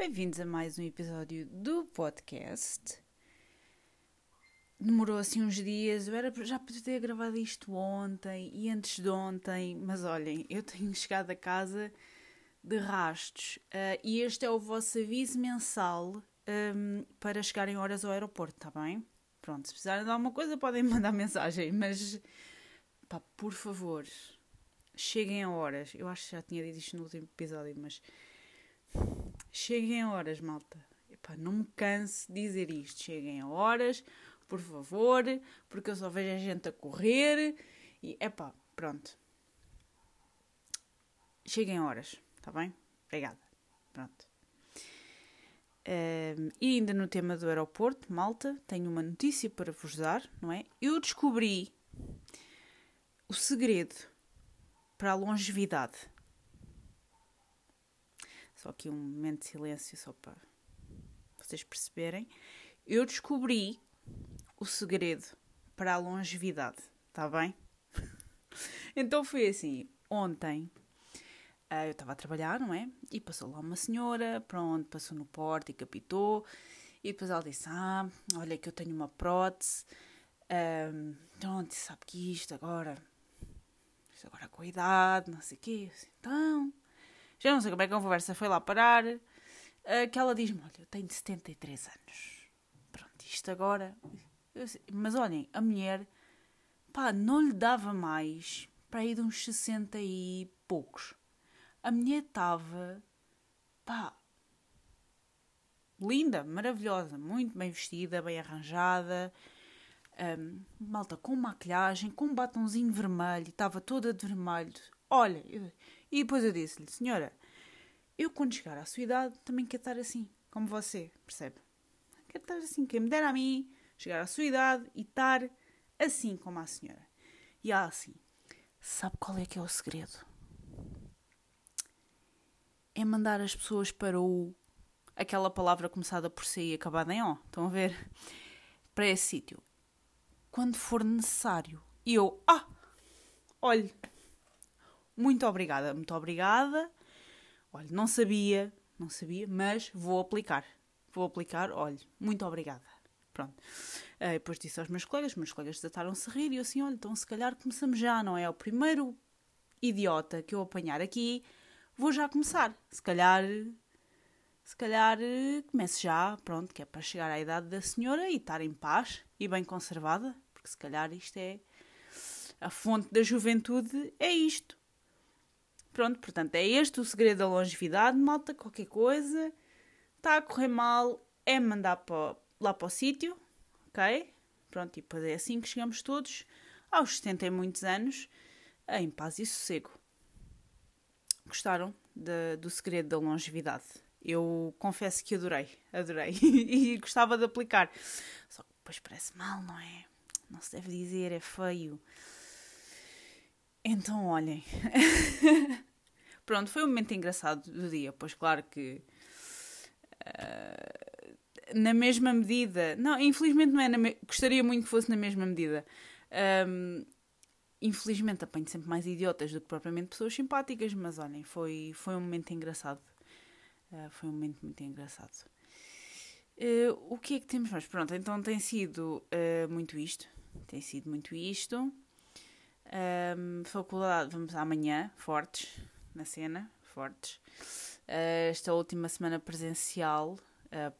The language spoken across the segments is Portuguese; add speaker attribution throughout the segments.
Speaker 1: Bem-vindos a mais um episódio do podcast. Demorou assim uns dias, eu era, já podia ter gravado isto ontem e antes de ontem, mas olhem, eu tenho chegado a casa de rastos uh, e este é o vosso aviso mensal um, para chegarem horas ao aeroporto, está bem? Pronto, se precisarem de alguma coisa podem mandar mensagem, mas pá, por favor, cheguem a horas. Eu acho que já tinha dito isto no último episódio, mas cheguem a horas, malta. Epá, não me canse de dizer isto. Cheguem a horas, por favor, porque eu só vejo a gente a correr e epá, pronto. Cheguem a horas, está bem? Obrigada. Pronto. Um, e ainda no tema do aeroporto, malta, tenho uma notícia para vos dar, não é? Eu descobri o segredo para a longevidade. Só aqui um momento de silêncio, só para vocês perceberem. Eu descobri o segredo para a longevidade, está bem? então foi assim: ontem uh, eu estava a trabalhar, não é? E passou lá uma senhora, pronto, passou no porto e capitou. E depois ela disse: Ah, olha que eu tenho uma prótese. Um, pronto, sabe que isto agora isto agora com a idade, não sei o quê. Assim, então, já não sei como é que a conversa foi lá parar. Que ela diz-me: Olha, eu tenho 73 anos. Pronto, isto agora. Mas olhem, a mulher, pá, não lhe dava mais para ir de uns 60 e poucos. A mulher estava, pá, linda, maravilhosa, muito bem vestida, bem arranjada um, malta com maquilhagem, com um batonzinho vermelho, estava toda de vermelho. Olha, eu, e depois eu disse-lhe, senhora, eu quando chegar à sua idade também quero estar assim, como você, percebe? Quero estar assim, quem me dera a mim chegar à sua idade e estar assim como a senhora. E ela assim, sabe qual é que é o segredo? É mandar as pessoas para o aquela palavra começada por C e acabada em O. Estão a ver? Para esse sítio quando for necessário. E eu, ah, olhe, muito obrigada, muito obrigada. Olha, não sabia, não sabia, mas vou aplicar. Vou aplicar, olhe, muito obrigada. Pronto. Uh, depois disse aos meus colegas, meus colegas desataram-se a rir e eu assim, olha, então se calhar começamos já, não é? O primeiro idiota que eu apanhar aqui, vou já começar. Se calhar, se calhar comece já, pronto, que é para chegar à idade da senhora e estar em paz e bem conservada, porque se calhar isto é a fonte da juventude, é isto. Pronto, portanto, é este o segredo da longevidade, malta, qualquer coisa, está a correr mal, é mandar lá para o sítio, ok? Pronto, e depois é assim que chegamos todos aos 70 e muitos anos, em paz e sossego. Gostaram de, do segredo da longevidade? Eu confesso que adorei, adorei e gostava de aplicar. Só Pois parece mal, não é? Não se deve dizer, é feio. Então, olhem. Pronto, foi um momento engraçado do dia, pois claro que. Uh, na mesma medida. Não, infelizmente não é. Me... Gostaria muito que fosse na mesma medida. Um, infelizmente apanho sempre mais idiotas do que propriamente pessoas simpáticas, mas olhem, foi, foi um momento engraçado. Uh, foi um momento muito engraçado. Uh, o que é que temos mais? Pronto, então tem sido muito isto. Tem sido muito isto. Um, faculdade, vamos amanhã, fortes, na cena, fortes. Uh, esta última semana presencial,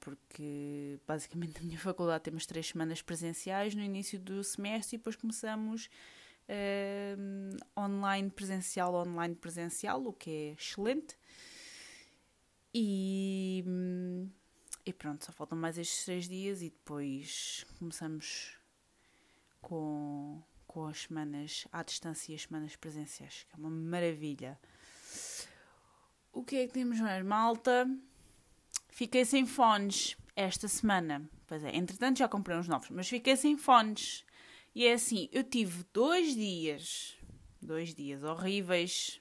Speaker 1: porque basicamente na minha faculdade temos três semanas presenciais no início do semestre e depois começamos online presencial, online presencial, o que é excelente. E e pronto, só faltam mais estes três dias e depois começamos com, com as semanas à distância e as semanas presenciais, que é uma maravilha. O que é que temos mais, malta? Fiquei sem fones esta semana. Pois é, entretanto já comprei uns novos, mas fiquei sem fones. E é assim, eu tive dois dias, dois dias horríveis,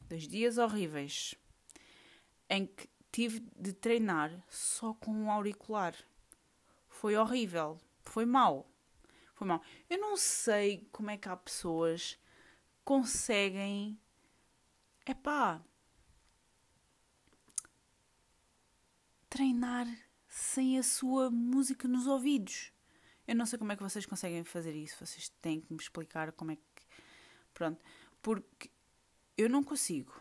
Speaker 1: dois dias horríveis, em que tive de treinar só com um auricular. Foi horrível. Foi Eu não sei como é que há pessoas conseguem. Epá. andar sem a sua música nos ouvidos. Eu não sei como é que vocês conseguem fazer isso. Vocês têm que me explicar como é que. Pronto. Porque eu não consigo.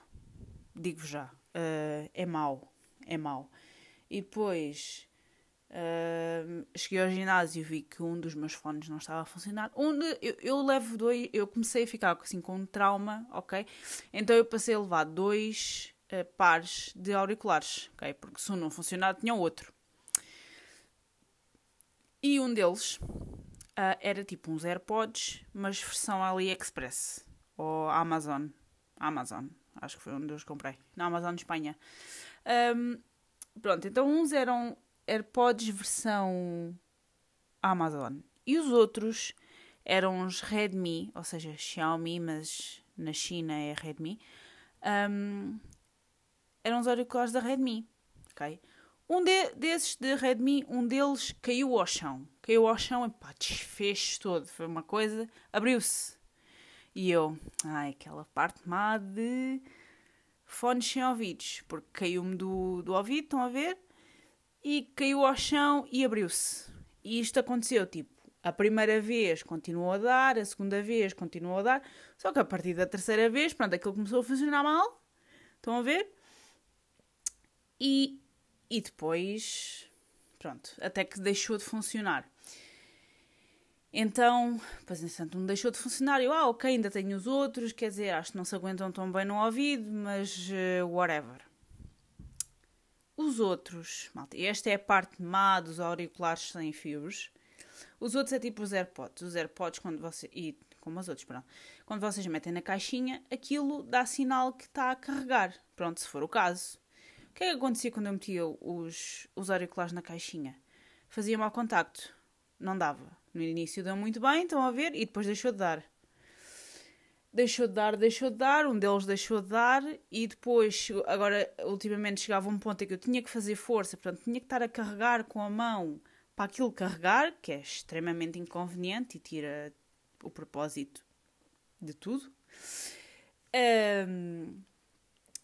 Speaker 1: Digo já. Uh, é mau. É mau. E depois Cheguei ao ginásio vi que um dos meus fones não estava a funcionar. Um de, eu, eu, levo dois, eu comecei a ficar assim com um trauma, ok? Então eu passei a levar dois uh, pares de auriculares, ok? Porque se um não funcionar, tinha outro. E um deles uh, era tipo uns AirPods, mas versão AliExpress ou Amazon. Amazon, acho que foi onde eu os comprei. Na Amazon Espanha. Um, pronto, então uns eram AirPods versão Amazon. E os outros eram os Redmi, ou seja, Xiaomi, mas na China é Redmi. Um, eram os auriculares da Redmi, ok? Um de, desses de Redmi, um deles caiu ao chão. Caiu ao chão e pá, desfez todo. Foi uma coisa, abriu-se. E eu, ai, aquela parte má de fones sem ouvidos, porque caiu-me do, do ouvido, estão a ver? E caiu ao chão e abriu-se. E isto aconteceu, tipo, a primeira vez continuou a dar, a segunda vez continuou a dar, só que a partir da terceira vez, pronto, aquilo começou a funcionar mal. Estão a ver? E, e depois, pronto, até que deixou de funcionar. Então, pois entretanto não deixou de funcionar. Eu, ah, ok, ainda tenho os outros, quer dizer, acho que não se aguentam tão bem no ouvido, mas uh, whatever. Os outros, malta, esta é a parte má dos auriculares sem fios. Os outros é tipo os AirPods. Os AirPods, quando você. E como os outros, pronto. Quando vocês metem na caixinha, aquilo dá sinal que está a carregar. Pronto, se for o caso. O que é que acontecia quando eu metia os, os auriculares na caixinha? Fazia mau contacto. Não dava. No início deu muito bem, estão a ver, e depois deixou de dar deixou de dar, deixou de dar, um deles deixou de dar e depois, agora, ultimamente chegava um ponto em que eu tinha que fazer força, portanto, tinha que estar a carregar com a mão para aquilo carregar, que é extremamente inconveniente e tira o propósito de tudo. Um,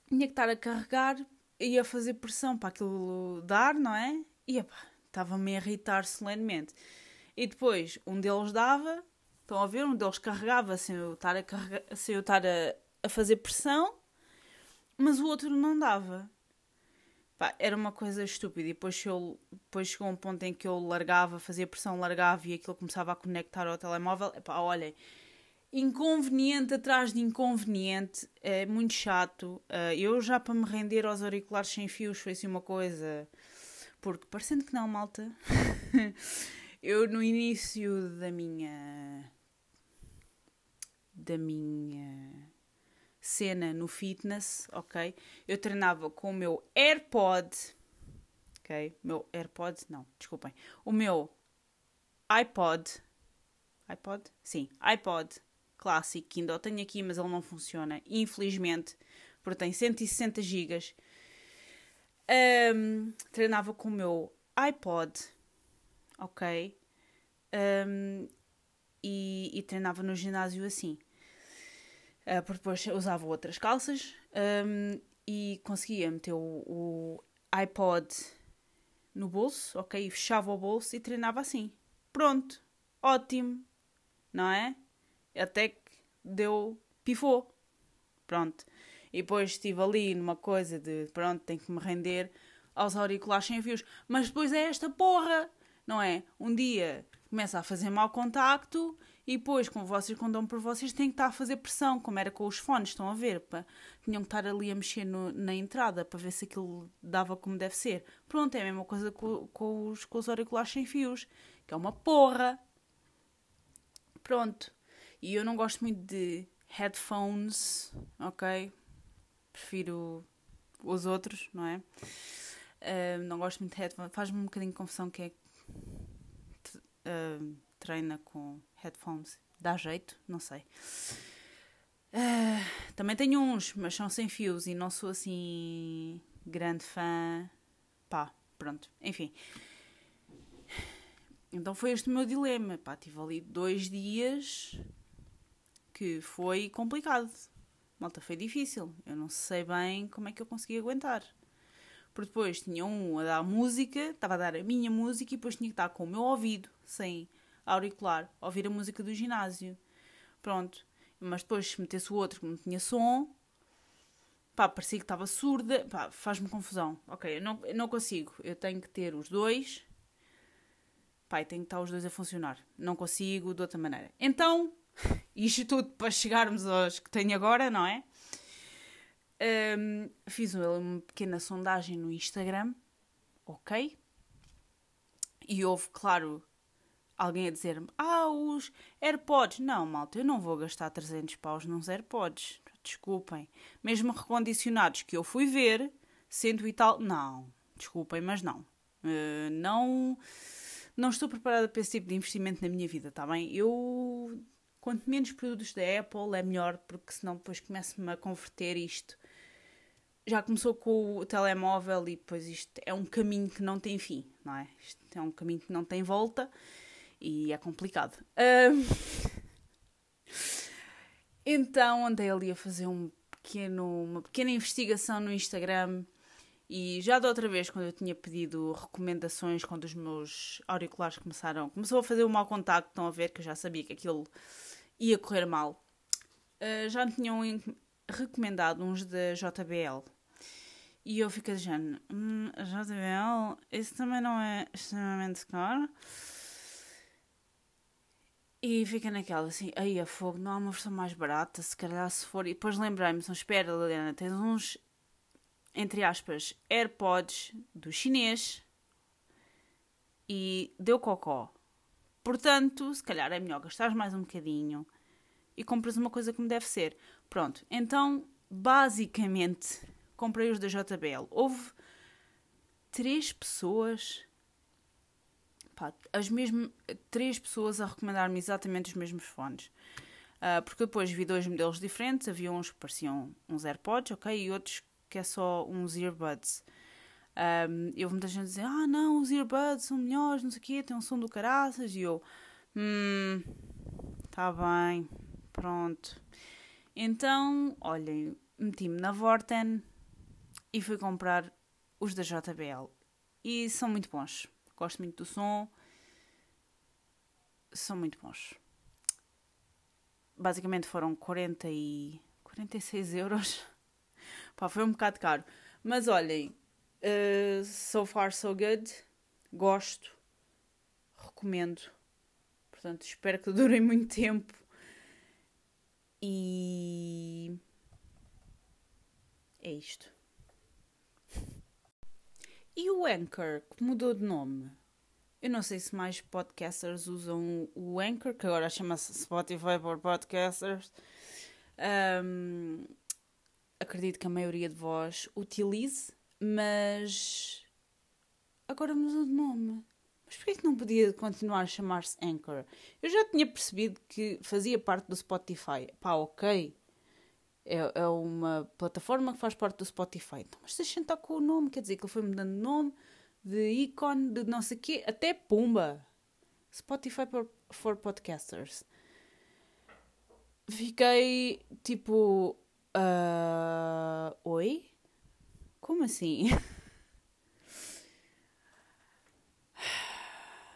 Speaker 1: tinha que estar a carregar e a fazer pressão para aquilo dar, não é? E estava-me a irritar solenemente. E depois um deles dava Estão a ver? Um deles carregava sem eu estar a, carregar, sem eu estar a, a fazer pressão, mas o outro não dava. Pá, era uma coisa estúpida. E depois, eu, depois chegou um ponto em que eu largava, fazia pressão, largava e aquilo começava a conectar ao telemóvel. Epá, olhem, inconveniente atrás de inconveniente, é muito chato. Uh, eu já para me render aos auriculares sem fios foi assim uma coisa. Porque parecendo que não, malta. eu no início da minha da minha cena no fitness, ok? Eu treinava com o meu AirPod, ok? Meu AirPod, não, desculpem. O meu iPod, iPod? Sim, iPod clássico, que ainda o tenho aqui, mas ele não funciona, infelizmente, porque tem 160 GB. Um, treinava com o meu iPod, ok? Um, e, e, treinava no ginásio assim. Uh, porque depois usava outras calças um, e conseguia meter o, o, iPod no bolso, ok? E fechava o bolso e treinava assim. Pronto, ótimo, não é? Até que deu, pifou. Pronto. E depois estive ali numa coisa de, pronto, tenho que me render aos auriculares sem fios. Mas depois é esta porra, não é? Um dia começa a fazer mau contacto e depois, como vocês, quando dão por vocês, têm que estar a fazer pressão, como era com os fones, estão a ver? Pá. Tinham que estar ali a mexer no, na entrada para ver se aquilo dava como deve ser. Pronto, é a mesma coisa com, com, os, com os auriculares sem fios, que é uma porra. Pronto. E eu não gosto muito de headphones, ok? Prefiro os outros, não é? Uh, não gosto muito de headphones. Faz-me um bocadinho de confusão que é. Uh, treina com headphones. Dá jeito? Não sei. Uh, também tenho uns, mas são sem fios e não sou assim grande fã. Pá, pronto. Enfim. Então foi este o meu dilema. Pá, tive ali dois dias que foi complicado. Malta, foi difícil. Eu não sei bem como é que eu consegui aguentar. porque depois tinha um a dar música, estava a dar a minha música e depois tinha que estar com o meu ouvido, sem auricular, ouvir a música do ginásio. Pronto. Mas depois, se metesse o outro que não tinha som, pá, parecia que estava surda, pá, faz-me confusão. Ok, eu não, eu não consigo, eu tenho que ter os dois, pá, tenho que estar os dois a funcionar. Não consigo de outra maneira. Então, isto tudo para chegarmos aos que tenho agora, não é? Um, fiz uma pequena sondagem no Instagram, ok? E houve, claro, alguém a dizer-me: Ah, os AirPods. Não, malta, eu não vou gastar 300 paus nos AirPods. Desculpem. Mesmo recondicionados que eu fui ver, cento e tal. Não, desculpem, mas não. Uh, não. Não estou preparada para esse tipo de investimento na minha vida, está bem? Eu. Quanto menos produtos da Apple é melhor, porque senão depois começo-me a converter isto já começou com o telemóvel e depois isto é um caminho que não tem fim, não é? Isto é um caminho que não tem volta e é complicado. Então andei ali a fazer um pequeno, uma pequena investigação no Instagram e já da outra vez, quando eu tinha pedido recomendações, quando os meus auriculares começaram, começou a fazer um mau contacto, estão a ver que eu já sabia que aquilo ia correr mal. Uh, já me tinham recomendado uns da JBL, e eu fico dizendo, hum, JBL, isso também não é extremamente caro. E fica naquela assim, aí a fogo, não há uma versão mais barata, se calhar se for. E depois lembrei-me, então, espera, Liliana, tens uns, entre aspas, AirPods do chinês e deu cocó. Portanto, se calhar é melhor gastar mais um bocadinho e compras uma coisa como deve ser. Pronto, então, basicamente, comprei os da JBL. Houve três pessoas, pá, as mesmas três pessoas a recomendar-me exatamente os mesmos fones. Uh, porque depois vi dois modelos diferentes, havia uns que pareciam uns AirPods, ok, e outros que é só uns earbuds. Um, eu muita gente dizer, ah não, os earbuds são melhores, não sei o quê, tem um som do caraças, e eu, hum, tá bem, pronto. Então, olhem, meti-me na Vorten, e fui comprar os da JBL. E são muito bons. Gosto muito do som. São muito bons. Basicamente foram 40 e 46 euros. Pá, foi um bocado caro. Mas olhem, uh, so far so good. Gosto. Recomendo. Portanto, espero que durem muito tempo. E é isto. E o Anchor, que mudou de nome? Eu não sei se mais podcasters usam o Anchor, que agora chama-se Spotify for Podcasters. Um, acredito que a maioria de vós utilize, mas agora mudou de nome. Mas porquê que não podia continuar a chamar-se Anchor? Eu já tinha percebido que fazia parte do Spotify. Pá, ok é, é uma plataforma que faz parte do Spotify. Então, mas deixa estar com o nome, quer dizer que ele foi mudando de nome, de ícone, de não sei o quê, até Pumba. Spotify for, for Podcasters. Fiquei tipo. Uh, oi? Como assim?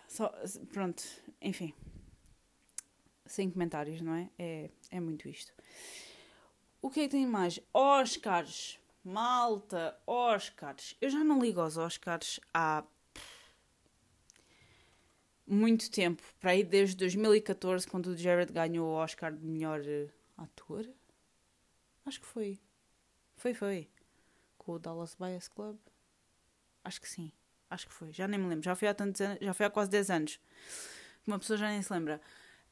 Speaker 1: Só, pronto, enfim. Sem comentários, não é? É, é muito isto. O que é que tem mais? Oscars. Malta, Oscars. Eu já não ligo aos Oscars há muito tempo. Para aí desde 2014, quando o Jared ganhou o Oscar de melhor uh, ator. Acho que foi. Foi, foi. Com o Dallas Bias Club. Acho que sim. Acho que foi. Já nem me lembro. Já foi há, tantos anos, já foi há quase 10 anos. Uma pessoa já nem se lembra.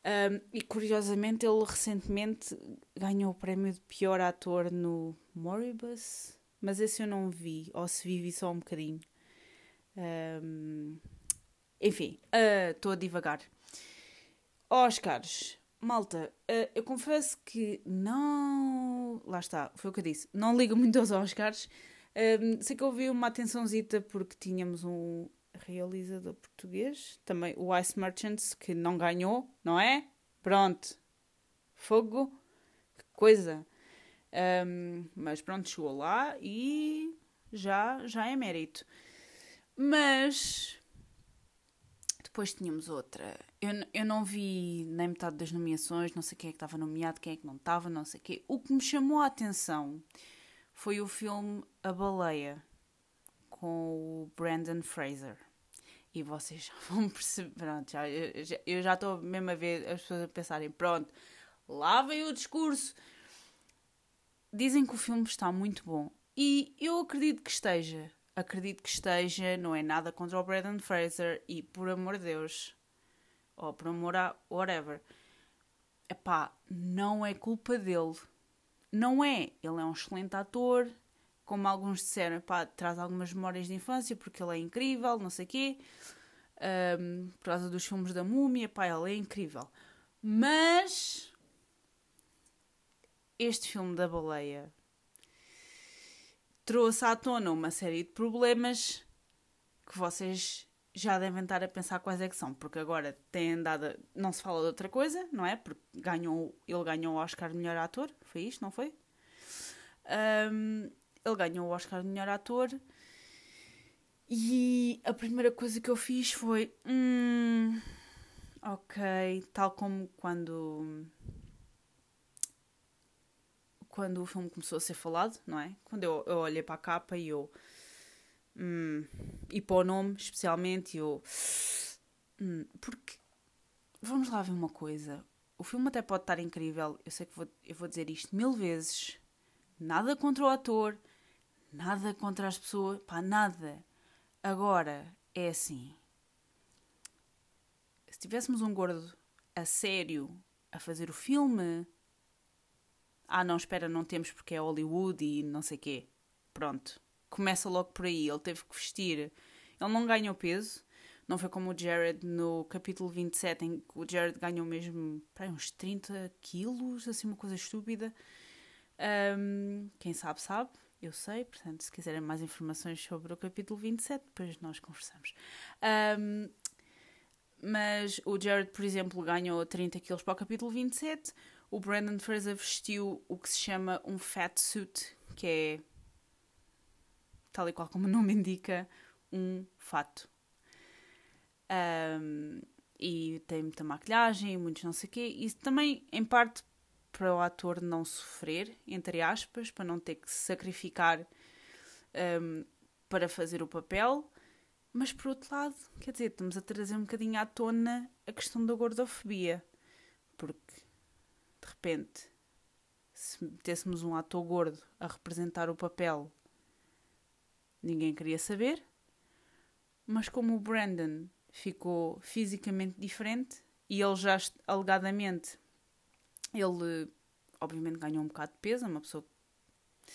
Speaker 1: Um, e curiosamente ele recentemente ganhou o prémio de pior ator no Moribus, mas esse eu não vi, ou se vi, vi só um bocadinho. Um, enfim, ah, estou uh, a divagar. Oscars, malta, uh, eu confesso que não. Lá está, foi o que eu disse, não ligo muito aos Oscars. Um, sei que ouvi uma atençãozita porque tínhamos um realizador português, também o Ice Merchants, que não ganhou, não é? Pronto. Fogo. Que coisa. Um, mas pronto, chegou lá e já, já é mérito. Mas depois tínhamos outra. Eu, eu não vi nem metade das nomeações, não sei quem é que estava nomeado, quem é que não estava, não sei o quê. O que me chamou a atenção foi o filme A Baleia, com o Brandon Fraser. E vocês já vão perceber. Pronto, já, eu já estou mesmo a ver as pessoas a pensarem: pronto, lá vem o discurso. Dizem que o filme está muito bom. E eu acredito que esteja. Acredito que esteja. Não é nada contra o Brandon Fraser. E por amor de Deus. Ou por amor a whatever. Epá, não é culpa dele. Não é. Ele é um excelente ator. Como alguns disseram, epá, traz algumas memórias de infância porque ele é incrível, não sei o quê. Um, por causa dos filmes da múmia, pá, ele é incrível. Mas este filme da baleia trouxe à tona uma série de problemas que vocês já devem estar a pensar quais é que são, porque agora tem andado. Não se fala de outra coisa, não é? Porque ganhou, ele ganhou o Oscar de melhor ator, foi isto, não foi? Um, ele ganhou o Oscar de melhor ator e a primeira coisa que eu fiz foi. Hum, ok, tal como quando quando o filme começou a ser falado, não é? Quando eu, eu olhei para a capa e eu. Hum, e para o nome, especialmente, eu. Hum, porque. Vamos lá ver uma coisa. O filme até pode estar incrível, eu sei que vou, eu vou dizer isto mil vezes. Nada contra o ator, nada contra as pessoas, pá, nada. Agora, é assim. Se tivéssemos um gordo a sério a fazer o filme, ah, não, espera, não temos porque é Hollywood e não sei quê. Pronto. Começa logo por aí. Ele teve que vestir. Ele não ganhou peso. Não foi como o Jared no capítulo 27, em que o Jared ganhou mesmo para uns 30 quilos, assim, uma coisa estúpida. Um, quem sabe, sabe. Eu sei, portanto, se quiserem mais informações sobre o capítulo 27, depois nós conversamos. Um, mas o Jared, por exemplo, ganhou 30 quilos para o capítulo 27 o Brandon Fraser vestiu o que se chama um fat suit, que é, tal e qual como o nome indica, um fato. Um, e tem muita maquilhagem, muitos não sei o quê. Isso também, em parte, para o ator não sofrer, entre aspas, para não ter que se sacrificar um, para fazer o papel. Mas, por outro lado, quer dizer, estamos a trazer um bocadinho à tona a questão da gordofobia. Porque de repente, se metêssemos um ator gordo a representar o papel, ninguém queria saber. Mas como o Brandon ficou fisicamente diferente e ele já alegadamente ele obviamente ganhou um bocado de peso, é uma pessoa que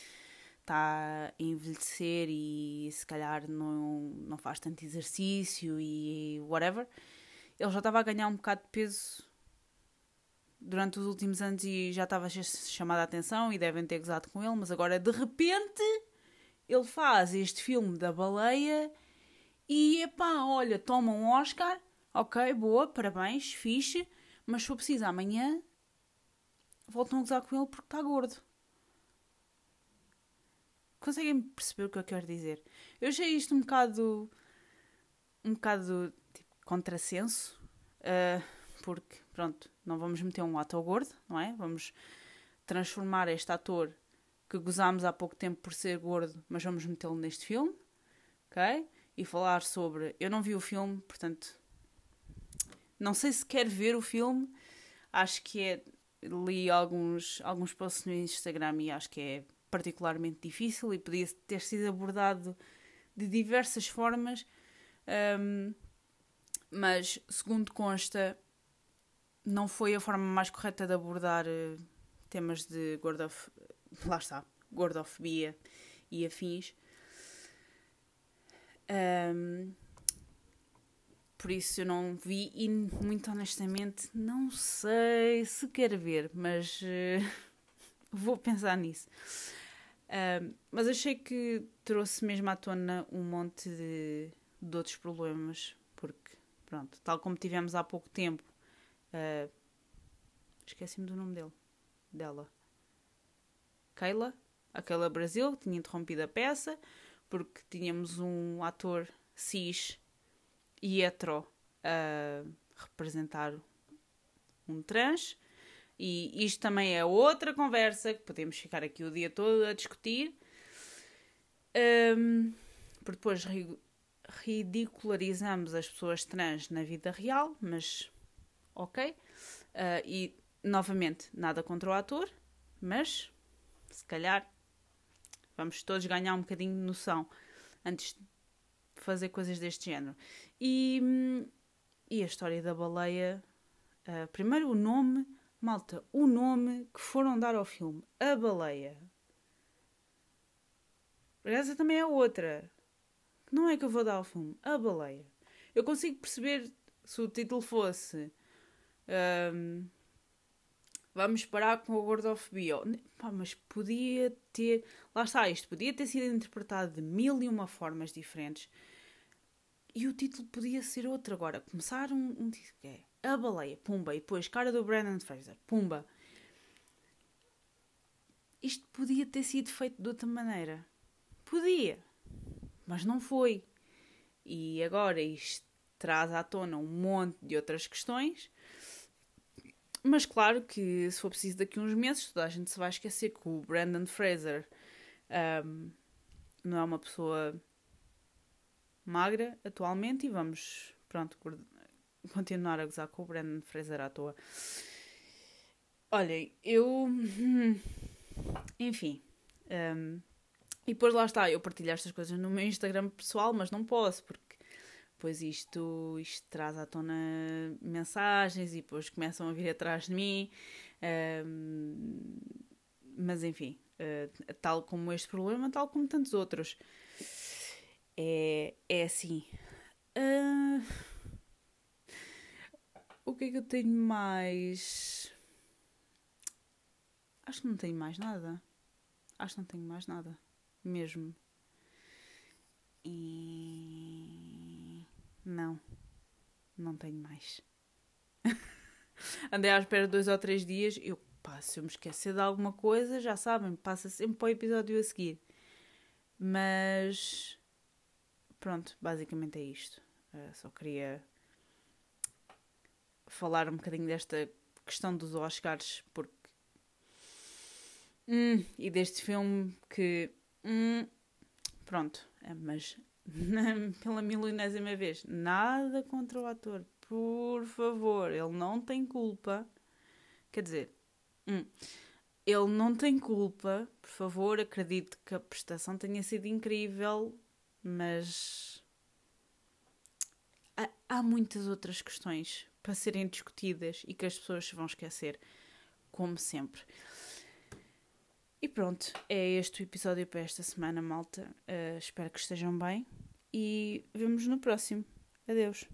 Speaker 1: está a envelhecer e se calhar não, não faz tanto exercício e whatever. Ele já estava a ganhar um bocado de peso durante os últimos anos e já estava chamada a atenção e devem ter gozado com ele, mas agora de repente ele faz este filme da baleia e epá, olha, toma um Oscar, ok, boa, parabéns, fixe, mas se for preciso amanhã voltam a gozar com ele porque está gordo. Conseguem perceber o que eu quero dizer? Eu achei isto um bocado. um bocado tipo, contrassenso, uh, porque, pronto, não vamos meter um ator gordo, não é? Vamos transformar este ator que gozámos há pouco tempo por ser gordo, mas vamos metê-lo neste filme, ok? E falar sobre. Eu não vi o filme, portanto. Não sei se quer ver o filme. Acho que é. Li alguns, alguns posts no Instagram e acho que é particularmente difícil e podia ter sido abordado de diversas formas. Um, mas, segundo consta, não foi a forma mais correta de abordar uh, temas de gordof... lá está, gordofobia e afins. Um, por isso eu não vi e muito honestamente não sei se quer ver, mas uh, vou pensar nisso. Uh, mas achei que trouxe mesmo à tona um monte de, de outros problemas, porque pronto, tal como tivemos há pouco tempo Uh, Esqueci-me do nome dele. Dela. Keila. Aquela Brasil, que tinha interrompido a peça. porque tínhamos um ator cis e hetero a representar um trans. E isto também é outra conversa que podemos ficar aqui o dia todo a discutir. Um, porque depois ridicularizamos as pessoas trans na vida real, mas ok. Uh, e novamente, nada contra o ator, mas se calhar vamos todos ganhar um bocadinho de noção antes de fazer coisas deste género. E, e a história da baleia. Uh, primeiro o nome, malta, o nome que foram dar ao filme, A Baleia. Essa também é outra. Não é que eu vou dar ao filme, A Baleia. Eu consigo perceber se o título fosse. Um, vamos parar com a gordofobia. Pá, mas podia ter. Lá está, isto podia ter sido interpretado de mil e uma formas diferentes. E o título podia ser outro agora. Começar um, um título que é A Baleia, pumba, e depois cara do Brandon Fraser, pumba. Isto podia ter sido feito de outra maneira. Podia, mas não foi. E agora isto traz à tona um monte de outras questões. Mas claro que se for preciso daqui a uns meses, toda a gente se vai esquecer que o Brandon Fraser um, não é uma pessoa magra atualmente e vamos, pronto, continuar a gozar com o Brandon Fraser à toa. Olhem, eu. Enfim. Um, e depois lá está, eu partilho estas coisas no meu Instagram pessoal, mas não posso, porque depois isto, isto traz à tona mensagens e depois começam a vir atrás de mim. Um, mas enfim, uh, tal como este problema, tal como tantos outros é, é assim. Uh, o que é que eu tenho mais? Acho que não tenho mais nada. Acho que não tenho mais nada. Mesmo. E. Não. Não tenho mais. Andei à espera dois ou três dias. Eu, pá, se eu me esquecer de alguma coisa, já sabem, passa sempre para o episódio a seguir. Mas pronto, basicamente é isto. Uh, só queria falar um bocadinho desta questão dos Oscars, porque. Hum, e deste filme que. Hum, pronto, é, mas pela milionésima vez, nada contra o ator, por favor, ele não tem culpa. Quer dizer, hum, ele não tem culpa, por favor, acredite que a prestação tenha sido incrível, mas há, muitas outras questões para serem discutidas e que as pessoas se vão esquecer, como sempre. E pronto, é este o episódio para esta semana, malta. Uh, espero que estejam bem e vemos no próximo. Adeus.